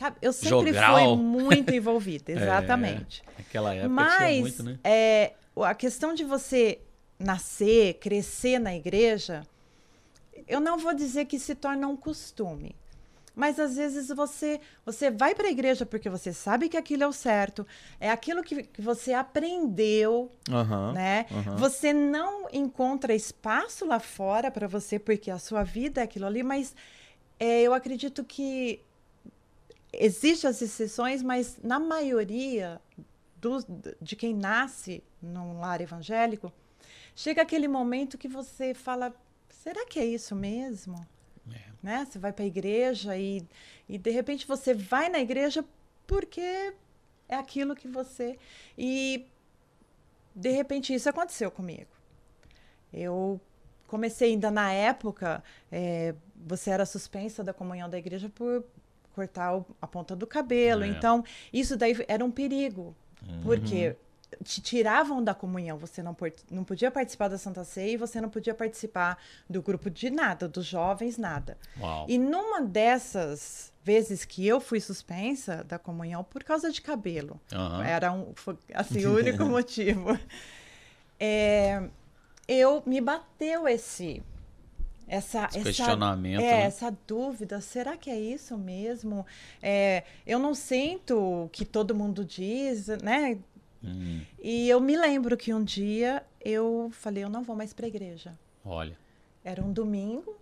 Sabe? Eu sempre Jogral. fui muito envolvida, exatamente. É, naquela época Mas, tinha muito, né? É, a questão de você nascer, crescer na igreja, eu não vou dizer que se torna um costume. Mas às vezes você você vai para a igreja porque você sabe que aquilo é o certo, é aquilo que, que você aprendeu, uhum, né? Uhum. Você não encontra espaço lá fora para você porque a sua vida é aquilo ali, mas é, eu acredito que existem as exceções, mas na maioria do, de quem nasce num lar evangélico, chega aquele momento que você fala: será que é isso mesmo? É. Né? Você vai para a igreja e, e de repente você vai na igreja porque é aquilo que você. E de repente isso aconteceu comigo. Eu comecei ainda na época, é, você era suspensa da comunhão da igreja por cortar a ponta do cabelo. É. Então, isso daí era um perigo. Uhum. Porque te tiravam da comunhão, você não, não podia participar da Santa Ceia e você não podia participar do grupo de nada, dos jovens, nada. Uau. E numa dessas vezes que eu fui suspensa da comunhão por causa de cabelo, uhum. era um, assim, o único motivo. É, eu me bateu esse essa, esse questionamento, essa, é, né? essa dúvida, será que é isso mesmo? É, eu não sinto o que todo mundo diz, né? Hum. E eu me lembro que um dia eu falei, eu não vou mais para a igreja. Olha. Era um domingo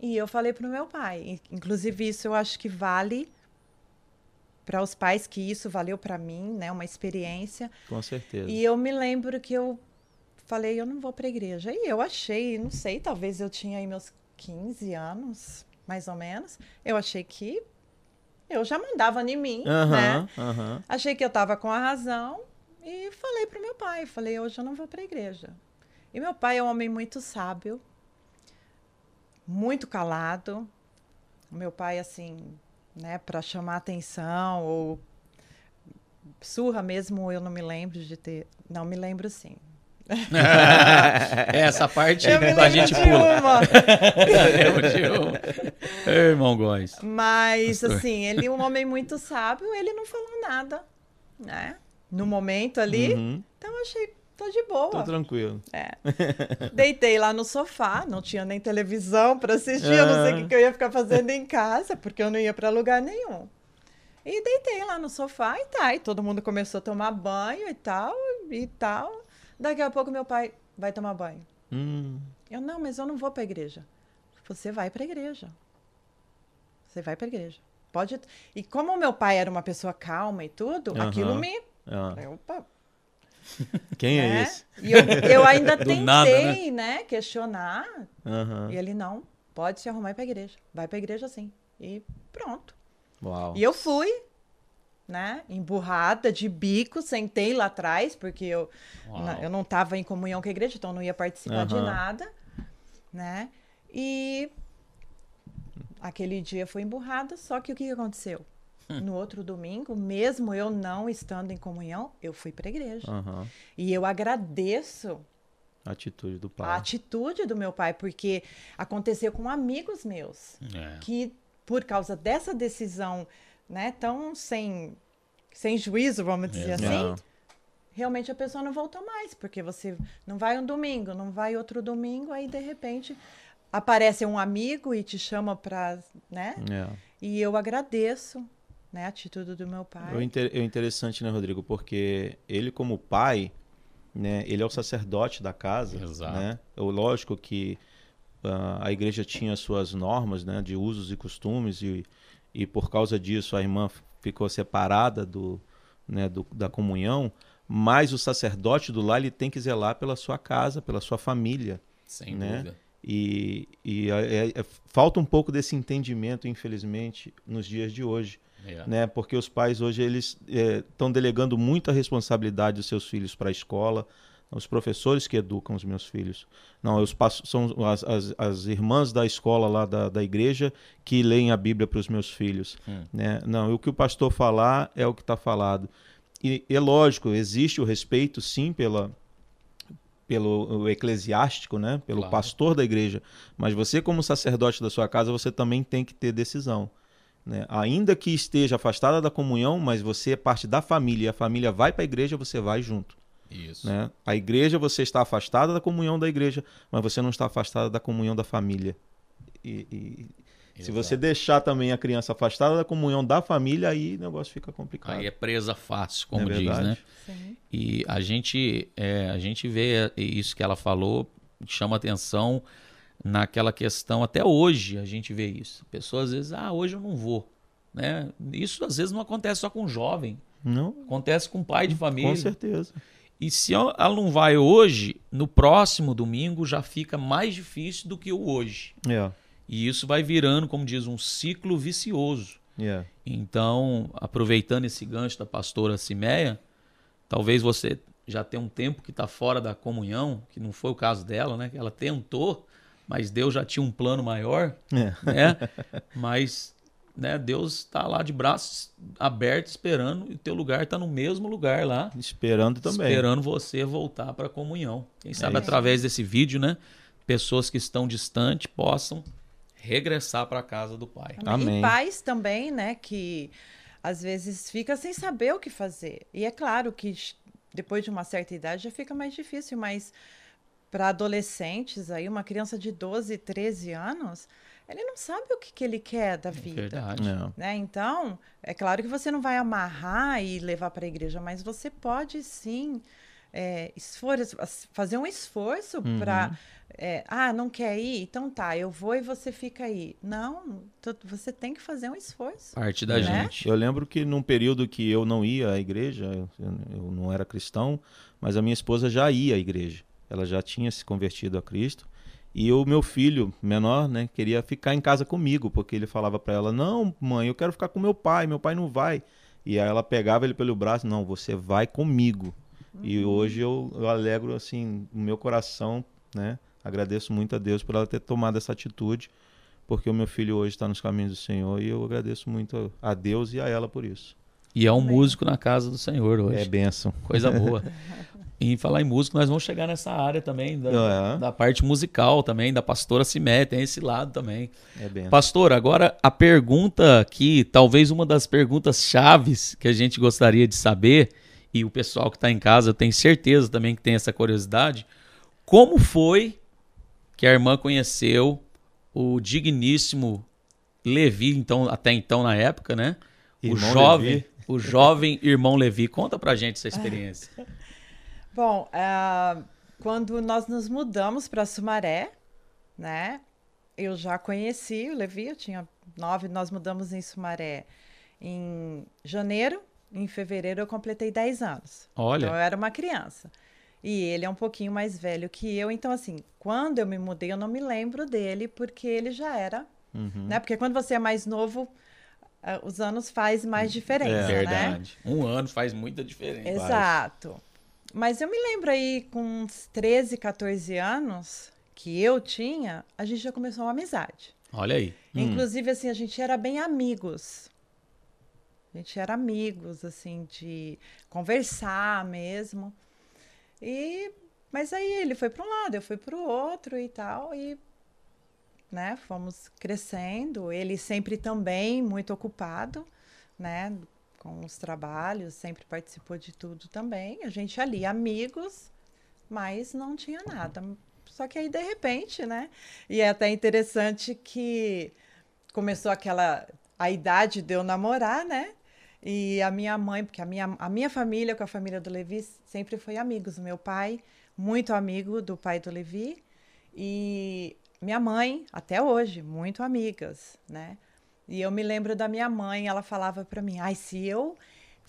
e eu falei para o meu pai. Inclusive isso eu acho que vale para os pais que isso valeu para mim, né? Uma experiência. Com certeza. E eu me lembro que eu falei, eu não vou para a igreja. E eu achei, não sei, talvez eu tinha aí meus 15 anos, mais ou menos. Eu achei que eu já mandava em mim, né? Achei que eu estava com a razão e falei para o meu pai, falei, hoje eu não vou para a igreja. E meu pai é um homem muito sábio, muito calado. O meu pai, assim, né, para chamar atenção ou surra mesmo, eu não me lembro de ter. Não me lembro sim. Essa parte a gente pula. eu irmão Góes. Mas, Pastor. assim, ele é um homem muito sábio, ele não falou nada, né? No momento ali. Uhum. Então, eu achei, tô de boa. Tô tranquilo. É. Deitei lá no sofá, não tinha nem televisão para assistir, eu não sei o que, que eu ia ficar fazendo em casa, porque eu não ia para lugar nenhum. E deitei lá no sofá e tá, e todo mundo começou a tomar banho e tal, e tal. Daqui a pouco meu pai vai tomar banho. Hum. Eu, não, mas eu não vou para a igreja. Você vai para a igreja. Você vai para a igreja. Pode. E como meu pai era uma pessoa calma e tudo, uhum. aquilo me. Uhum. Opa. Quem é né? é esse? E eu, eu ainda tentei, nada, né? né? questionar. Uhum. E ele não. Pode se arrumar para a igreja. Vai para a igreja sim. E pronto. Uau. E eu fui né? Emburrada, de bico, sentei lá atrás, porque eu, na, eu não estava em comunhão com a igreja, então não ia participar uhum. de nada, né? E aquele dia foi emburrada, só que o que aconteceu? Hum. No outro domingo, mesmo eu não estando em comunhão, eu fui para a igreja. Uhum. E eu agradeço a atitude do pai. A atitude do meu pai, porque aconteceu com amigos meus é. que, por causa dessa decisão né, tão sem, sem juízo, vamos dizer assim, realmente a pessoa não voltou mais, porque você não vai um domingo, não vai outro domingo, aí de repente aparece um amigo e te chama para, né? É. E eu agradeço, né, a atitude do meu pai. É, inter é interessante, né, Rodrigo, porque ele como pai, né, ele é o sacerdote da casa, Exato. né? É lógico que uh, a igreja tinha suas normas, né, de usos e costumes e e por causa disso a irmã ficou separada do, né, do, da comunhão, mas o sacerdote do lar ele tem que zelar pela sua casa, pela sua família. Sem né? dúvida. E, e é, é, falta um pouco desse entendimento, infelizmente, nos dias de hoje. É. Né? Porque os pais hoje eles estão é, delegando muita responsabilidade dos seus filhos para a escola, os professores que educam os meus filhos. Não, os são as, as, as, irmãs da escola lá da, da igreja que leem a Bíblia para os meus filhos. Hum. Né? Não, o que o pastor falar é o que está falado. E é lógico, existe o respeito, sim, pela, pelo eclesiástico, né? pelo claro. pastor da igreja. Mas você, como sacerdote da sua casa, você também tem que ter decisão. né? Ainda que esteja afastada da comunhão, mas você é parte da família e a família vai para a igreja, você vai junto. Isso. Né? A igreja, você está afastada da comunhão da igreja, mas você não está afastada da comunhão da família. E, e se você deixar também a criança afastada da comunhão da família, aí o negócio fica complicado. Aí é presa fácil, como é diz, né? Sim. E a gente, é, a gente vê isso que ela falou, chama atenção naquela questão, até hoje a gente vê isso. Pessoas às vezes, ah, hoje eu não vou. Né? Isso às vezes não acontece só com jovem, Não, acontece com pai de família. com certeza. E se ela não vai hoje, no próximo domingo já fica mais difícil do que o hoje. É, E isso vai virando, como diz, um ciclo vicioso. é. Então, aproveitando esse gancho da pastora Simeia, talvez você já tenha um tempo que está fora da comunhão, que não foi o caso dela, né? Ela tentou, mas Deus já tinha um plano maior, É. né? mas né, Deus está lá de braços abertos esperando e o teu lugar está no mesmo lugar lá, Esperando também. esperando você voltar para a comunhão. Quem sabe isso. através desse vídeo, né, pessoas que estão distantes possam regressar para a casa do Pai. Amém. E pais também, né, que às vezes fica sem saber o que fazer. E é claro que depois de uma certa idade já fica mais difícil, mas para adolescentes aí, uma criança de 12, 13 anos, ele não sabe o que, que ele quer da vida. Verdade. É. Né? Então, é claro que você não vai amarrar e levar para a igreja, mas você pode sim é, esforço, fazer um esforço Uhum. para. ah, não quer ir? Então tá, eu vou e você fica aí. Não, tu- você tem que fazer um esforço. Parte da Né? gente. Eu lembro que num período que eu não ia à igreja, eu, eu não era cristão, mas a minha esposa já ia à igreja. Ela já tinha se convertido a Cristo. E o meu filho menor, né, queria ficar em casa comigo, porque ele falava para ela: "Não, mãe, eu quero ficar com meu pai, meu pai não vai". E aí ela pegava ele pelo braço: "Não, você vai comigo". E hoje eu, eu alegro assim, o meu coração, né? Agradeço muito a Deus por ela ter tomado essa atitude, porque o meu filho hoje está nos caminhos do Senhor e eu agradeço muito a Deus e a ela por isso. E é um Amém. músico na casa do Senhor hoje. É bênção. Coisa boa. E em falar em músico, nós vamos chegar nessa área também, da, É. da parte musical também, da pastora Simé, tem esse lado também. É bênção. Pastor, agora a pergunta aqui, talvez uma das perguntas chaves que a gente gostaria de saber, e o pessoal que está em casa, eu tenho certeza também que tem essa curiosidade, como foi que a irmã conheceu o digníssimo Levi, então, até então na época, né? o Irmão jovem, Levi. o jovem irmão Levi. Conta pra gente essa experiência. Bom, ah, quando nós nos mudamos para Sumaré, né? Eu já conheci o Levi, eu tinha nove, nós mudamos em Sumaré em janeiro, em fevereiro eu completei 10 anos. Olha. Então eu era uma criança. E ele é um pouquinho mais velho que eu, então assim, quando eu me mudei, eu não me lembro dele, porque ele já era, Uhum. né? Porque quando você é mais novo, ah, os anos faz mais diferença, É. né? Verdade. Um ano faz muita diferença. Exato. Mas eu me lembro aí, com uns 13, 14 anos que eu tinha, a gente já começou uma amizade. Olha aí. Hum. Inclusive, assim, a gente era bem amigos. A gente era amigos, assim, de conversar mesmo. E, mas aí ele foi para um lado, eu fui para o outro e tal, e, né, fomos crescendo. Ele sempre também muito ocupado, né, com os trabalhos, sempre participou de tudo também. A gente ali, amigos, mas não tinha nada. Só que aí, de repente, né, e é até interessante que começou aquela a idade de eu namorar, né? E a minha mãe, porque a minha, a minha família com a família do Levi sempre foi amigos. Meu pai, muito amigo do pai do Levi. E minha mãe, até hoje, muito amigas, né? E eu me lembro da minha mãe, ela falava para mim: ai, se eu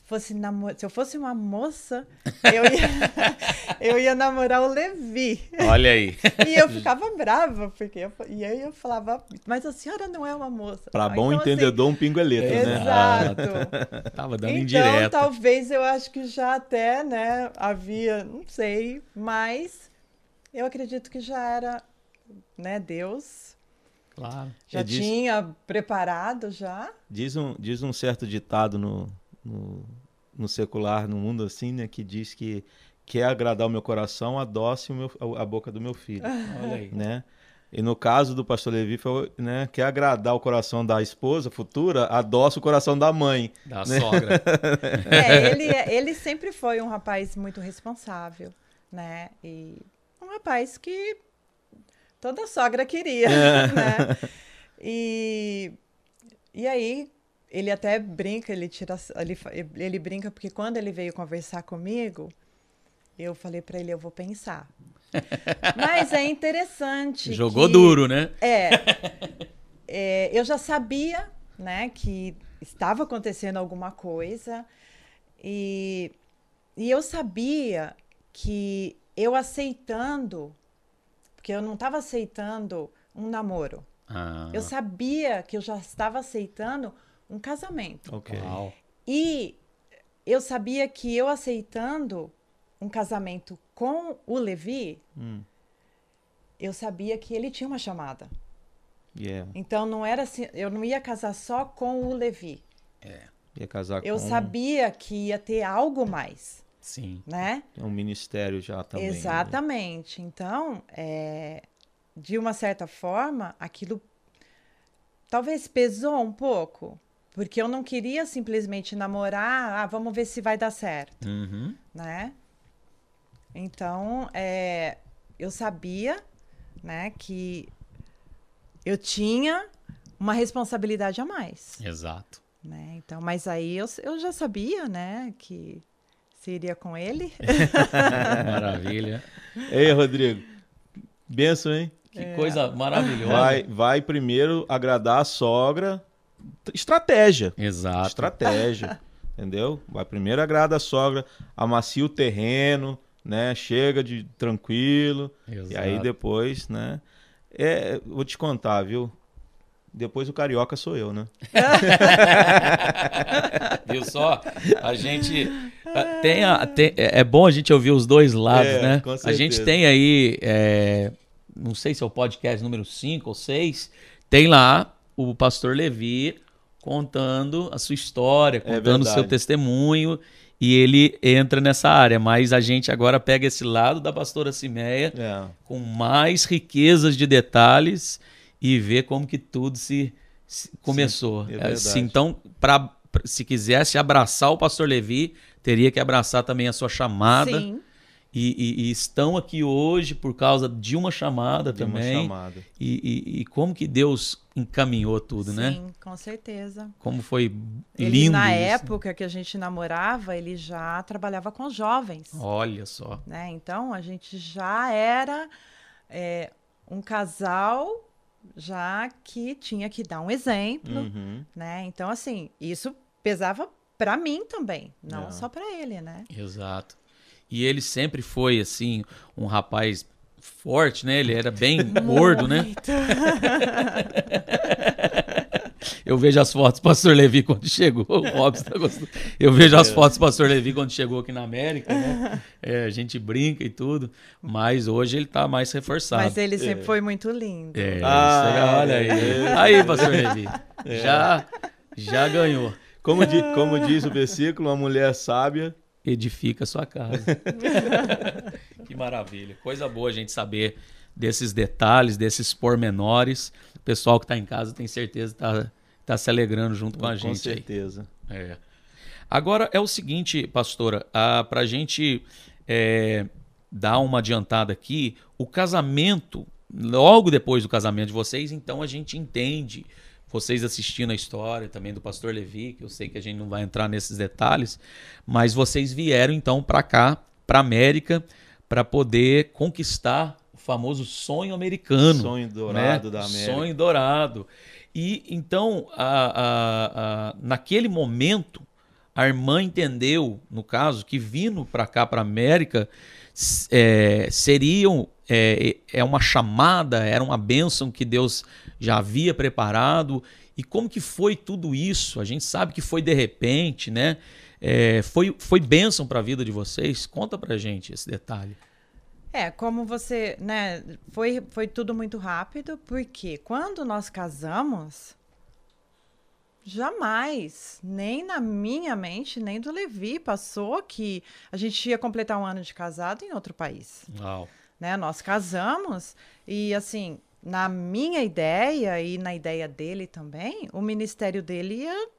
fosse namo- se eu fosse uma moça, eu ia, eu ia namorar o Levi. Olha aí. E eu ficava brava, porque eu, e aí eu falava, mas a senhora não é uma moça. Para Ah, bom então, assim, entendedor, um pingo é letra, né? Exato. Tava dando então, indireta. talvez eu acho que já até, né, havia, não sei, mas eu acredito que já era, né, Deus Claro. já É disso. tinha preparado já. Diz um, diz um certo ditado no, no, no secular, no mundo assim, né? Que diz que quer agradar o meu coração, adoce o meu, a boca do meu filho, Olha aí. né? E no caso do pastor Levi, foi, né, quer agradar o coração da esposa futura, adoça o coração da mãe. Da né? sogra. É, ele, ele sempre foi um rapaz muito responsável, né? E um rapaz que toda sogra queria, né? E, e aí ele até brinca, ele tira, ele, ele brinca porque quando ele veio conversar comigo, eu falei para ele, eu vou pensar. Mas é interessante. Jogou que- duro, né? É, é, eu já sabia, né, que estava acontecendo alguma coisa e, e eu sabia que eu aceitando, porque eu não estava aceitando um namoro, Ah, eu sabia que eu já estava aceitando um casamento Ok. uau. e eu sabia que eu aceitando um casamento com o Levi, Hum. eu sabia que ele tinha uma chamada. Yeah. Então não era assim, eu não ia casar só com o Levi. Ia casar Eu com sabia que ia ter algo mais, Sim. né? um ministério já também. né? Exatamente. Então, é, de uma certa forma, aquilo talvez pesou um pouco, porque eu não queria simplesmente namorar, ah, vamos ver se vai dar certo, Uhum. né? Então, é, eu sabia, né, que eu tinha uma responsabilidade a mais. Exato. né? Então, mas aí eu, eu já sabia, né, que seria com ele. Maravilha. Ei, Rodrigo. Benção, hein? Que coisa maravilhosa. Vai, vai primeiro agradar a sogra. Estratégia. Exato. Estratégia. entendeu? Vai primeiro agrada a sogra, amacia o terreno, né? Chega de tranquilo. Exato. E aí depois, né? É, vou te contar, viu? Depois o carioca sou eu, né? Viu só? A gente tem, a- tem- é é bom a gente ouvir os dois lados, É, né? A gente tem aí, é, não sei se é o podcast número 5 ou 6, tem lá o pastor Levi contando a sua história, contando o seu É verdade. testemunho, e ele entra nessa área, mas a gente agora pega esse lado da pastora Cimeia É. com mais riquezas de detalhes e ver como que tudo se, se começou. é É, se- então, pra- se quisesse abraçar o pastor Levi, teria que abraçar também a sua chamada. Sim. E, e- e estão aqui hoje por causa de uma chamada De uma também. chamada. E, e- e como que Deus encaminhou tudo, né? Sim, com certeza. Como foi Ele, lindo. na isso. época que a gente namorava, ele já trabalhava com jovens, Olha só. né? Então, a gente já era é, um casal já que tinha que dar um exemplo, Uhum. né? Então, assim, isso pesava para mim também, não É. só para ele, né? Exato. E ele sempre foi, assim, um rapaz forte, né? Ele era bem gordo, né? Eu vejo as fotos do pastor Levi quando chegou. O Robson tá gostando. Eu vejo É. as fotos do pastor Levi quando chegou aqui na América, né? É, a gente brinca e tudo. Mas hoje ele tá mais reforçado. Mas ele sempre foi muito lindo. É, Ah, isso aí, olha aí. é. Aí, pastor Levi. Já, já ganhou. Como, di- como diz o versículo, uma mulher sábia. Edifica a sua casa. que maravilha. Coisa boa a gente saber desses detalhes, desses pormenores. O pessoal que está em casa tem certeza que tá, tá se alegrando junto com a com gente aí. certeza. É. Agora é o seguinte, pastora, para a gente é, dar uma adiantada aqui, o casamento, logo depois do casamento de vocês, então a gente entende, vocês assistindo a história também do pastor Levi, que eu sei que a gente não vai entrar nesses detalhes, mas vocês vieram então para cá, para América, para poder conquistar o famoso sonho americano Sonho dourado né? da América. Sonho dourado. E então, a- a- a- naquele momento, a irmã entendeu, no caso, que vindo para cá, para América, s- é, seriam é, é uma chamada, era uma bênção que Deus já havia preparado. E como que foi tudo isso? A gente sabe que foi de repente, né? É, foi, foi bênção para a vida de vocês? Conta pra gente esse detalhe. É, como você, né, foi, foi tudo muito rápido, porque quando nós casamos, jamais, nem na minha mente, nem do Levi, passou que a gente ia completar um ano de casado em outro país, Uau. né? Nós casamos e, assim, na minha ideia e na ideia dele também, o ministério dele ia,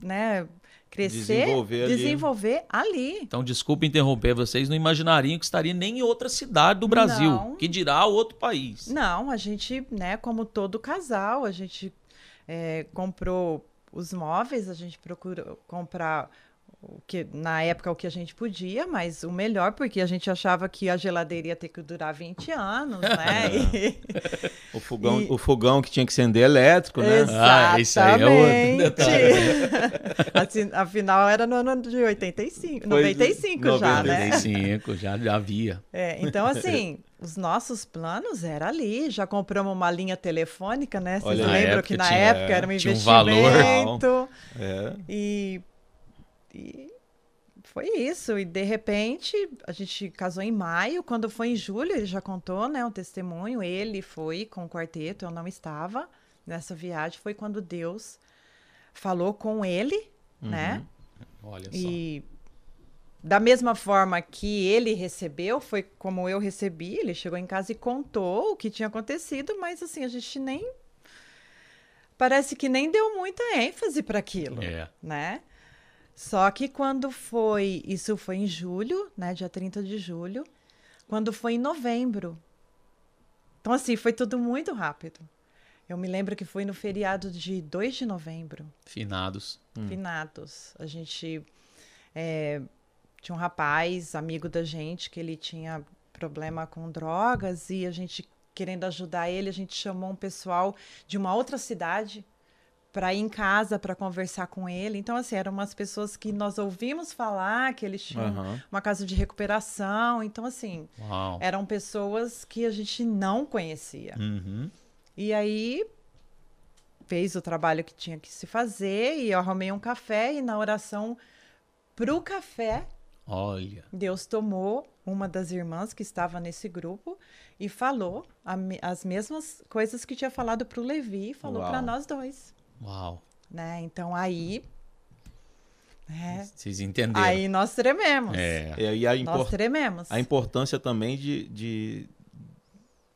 né, crescer, Desenvolver ali. desenvolver ali. Então, desculpa interromper, vocês não imaginariam que estaria nem em outra cidade do Brasil, Não. que dirá outro país. Não, a gente, né, como todo casal, a gente é, comprou os móveis, a gente procurou comprar o que na época o que a gente podia, mas o melhor porque a gente achava que a geladeira ia ter que durar 20 anos, né? E- O fogão, E- o fogão que tinha que acender elétrico, né? Ah, isso aí é outro Exatamente. assim, afinal era no ano de 85, Foi 95 já, né? 95, já, já havia. É, então, assim, os nossos planos era ali. Já compramos uma linha telefônica, né? Vocês Olha, lembram que na tinha- época era um tinha um valor. investimento. É. E, e foi isso. E de repente, a gente casou em maio. Quando foi em julho, ele já contou, né? Um testemunho. Ele foi com o quarteto, eu não estava nessa viagem. Foi quando Deus falou com ele, né? Olha só. E da mesma forma que ele recebeu, foi como eu recebi. Ele chegou em casa e contou o que tinha acontecido, mas assim, a gente nem. Parece que nem deu muita ênfase para aquilo, É. né? Só que quando foi. Isso foi em julho, né? Dia 30 de julho. Quando foi em novembro. Então, assim, foi tudo muito rápido. Eu me lembro que foi no feriado de 2 de novembro Finados. finados. A gente é, tinha um rapaz, amigo da gente, que ele tinha problema com drogas e a gente querendo ajudar ele, a gente chamou um pessoal de uma outra cidade para ir em casa para conversar com ele. Então assim, eram umas pessoas que nós ouvimos falar que eles tinham Aham. uma casa de recuperação. Então assim, Uau. eram pessoas que a gente não conhecia. Uhum. E aí fez o trabalho que tinha que se fazer e eu arrumei um café e na oração pro café Olha. Deus tomou uma das irmãs que estava nesse grupo e falou a as mesmas coisas que tinha falado pro Levi, falou para nós dois, Uau. né? Então aí né? Vocês entenderam. Aí nós trememos. É. E aí a, Nós trememos. a importância também de, de,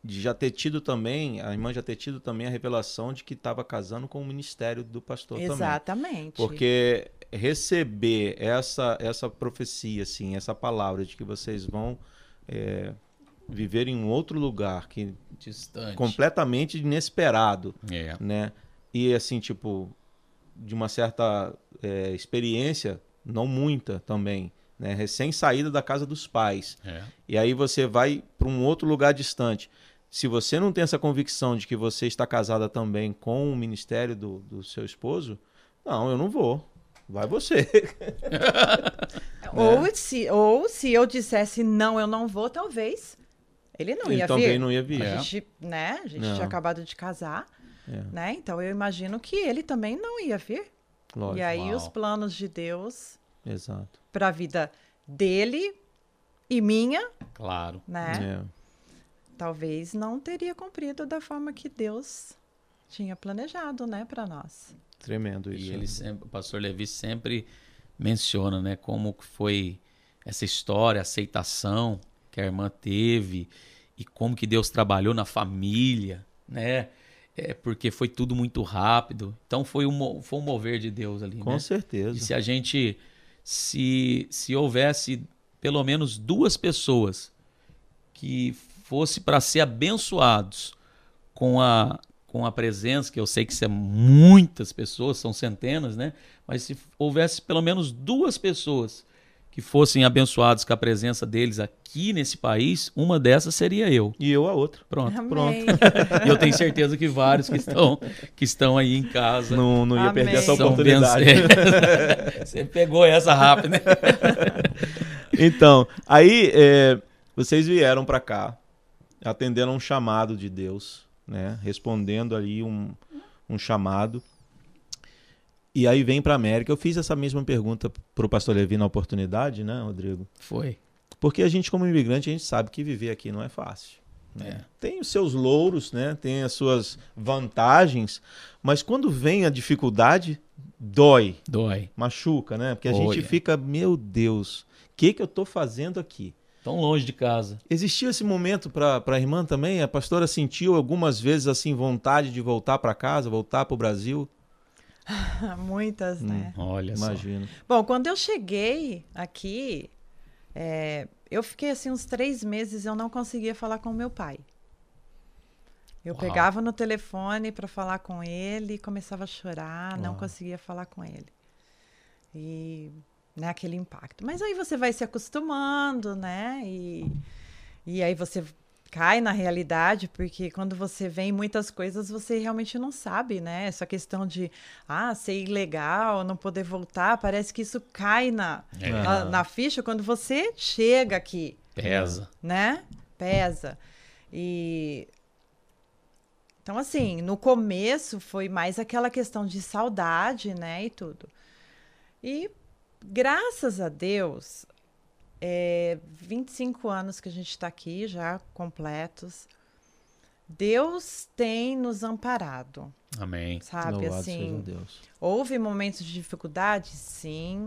de já ter tido também, a irmã já ter tido também a revelação de que estava casando com o ministério do pastor também. Exatamente. Porque receber essa, essa profecia, assim, essa palavra de que vocês vão é, viver em um outro lugar que Distante. completamente inesperado, É. né? E assim, tipo, de uma certa é, experiência, não muita também, né? Recém saída da casa dos pais. É. E aí você vai para um outro lugar distante. Se você não tem essa convicção de que você está casada também com o ministério do, do seu esposo, não, eu não vou. Vai você. Ou, se, ou se eu dissesse não, eu não vou, talvez ele não Ele ia também vir. não ia vir. A É. gente, né? A gente Não. tinha acabado de casar, É, né? Então eu imagino que ele também não ia vir. lógico. e aí Uau. os planos de Deus Exato. para a vida dele e minha, Claro. né? É. Talvez não teria cumprido da forma que Deus tinha planejado, né, para nós. Tremendo isso. E ele sempre, o pastor Levi sempre menciona, né, como que foi essa história, a aceitação que a irmã teve e como que Deus trabalhou na família, né? É porque foi tudo muito rápido. Então foi um, foi um mover de Deus ali, Com né? certeza. E se a gente se se houvesse pelo menos duas pessoas que fosse para ser abençoados com a com a presença, que eu sei que são muitas pessoas, são centenas, né? Mas se houvesse pelo menos duas pessoas que fossem abençoados com a presença deles aqui nesse país, uma dessas seria eu. E eu a outra. Pronto. Amém. E eu tenho certeza que vários que estão que estão aí em casa Não, não ia Amém. perder essa oportunidade. Você pegou essa rápido, né? Então, aí é, vocês vieram para cá, atendendo a um chamado de Deus, né? Respondendo ali um, um chamado. E aí vem para América. Eu fiz essa mesma pergunta pro pastor Levi na oportunidade, né, Rodrigo? Foi. Porque a gente, como imigrante, a gente sabe que viver aqui não é fácil. né? É. Tem os seus louros, né? Tem as suas vantagens, mas quando vem a dificuldade, dói, Dói. machuca, né? Porque a Olha. gente fica, meu Deus, o que que eu tô fazendo aqui? Tão longe de casa. Existiu esse momento para a irmã também? A pastora sentiu algumas vezes assim vontade de voltar para casa, voltar para o Brasil? Muitas, né? Olha Imagino. só. Bom, quando eu cheguei aqui, é, eu fiquei assim uns três meses, eu não conseguia falar com meu pai. Eu Uau. pegava no telefone para falar com ele, começava a chorar, não Uau. conseguia falar com ele. E né, aquele impacto. Mas aí você vai se acostumando, né? E, e aí você cai na realidade, porque quando você vê em muitas coisas, você realmente não sabe, né? Essa questão de ah, ser ilegal, não poder voltar, parece que isso cai na, É. na, na ficha quando você chega aqui Pesa. né? Pesa. E então assim, no começo foi mais aquela questão de saudade, né, e tudo. E graças a Deus, é 25 anos que a gente está aqui já completos. Deus tem nos amparado, Amém. sabe? Louvado seja assim, Deus. Houve momentos de dificuldade? Sim.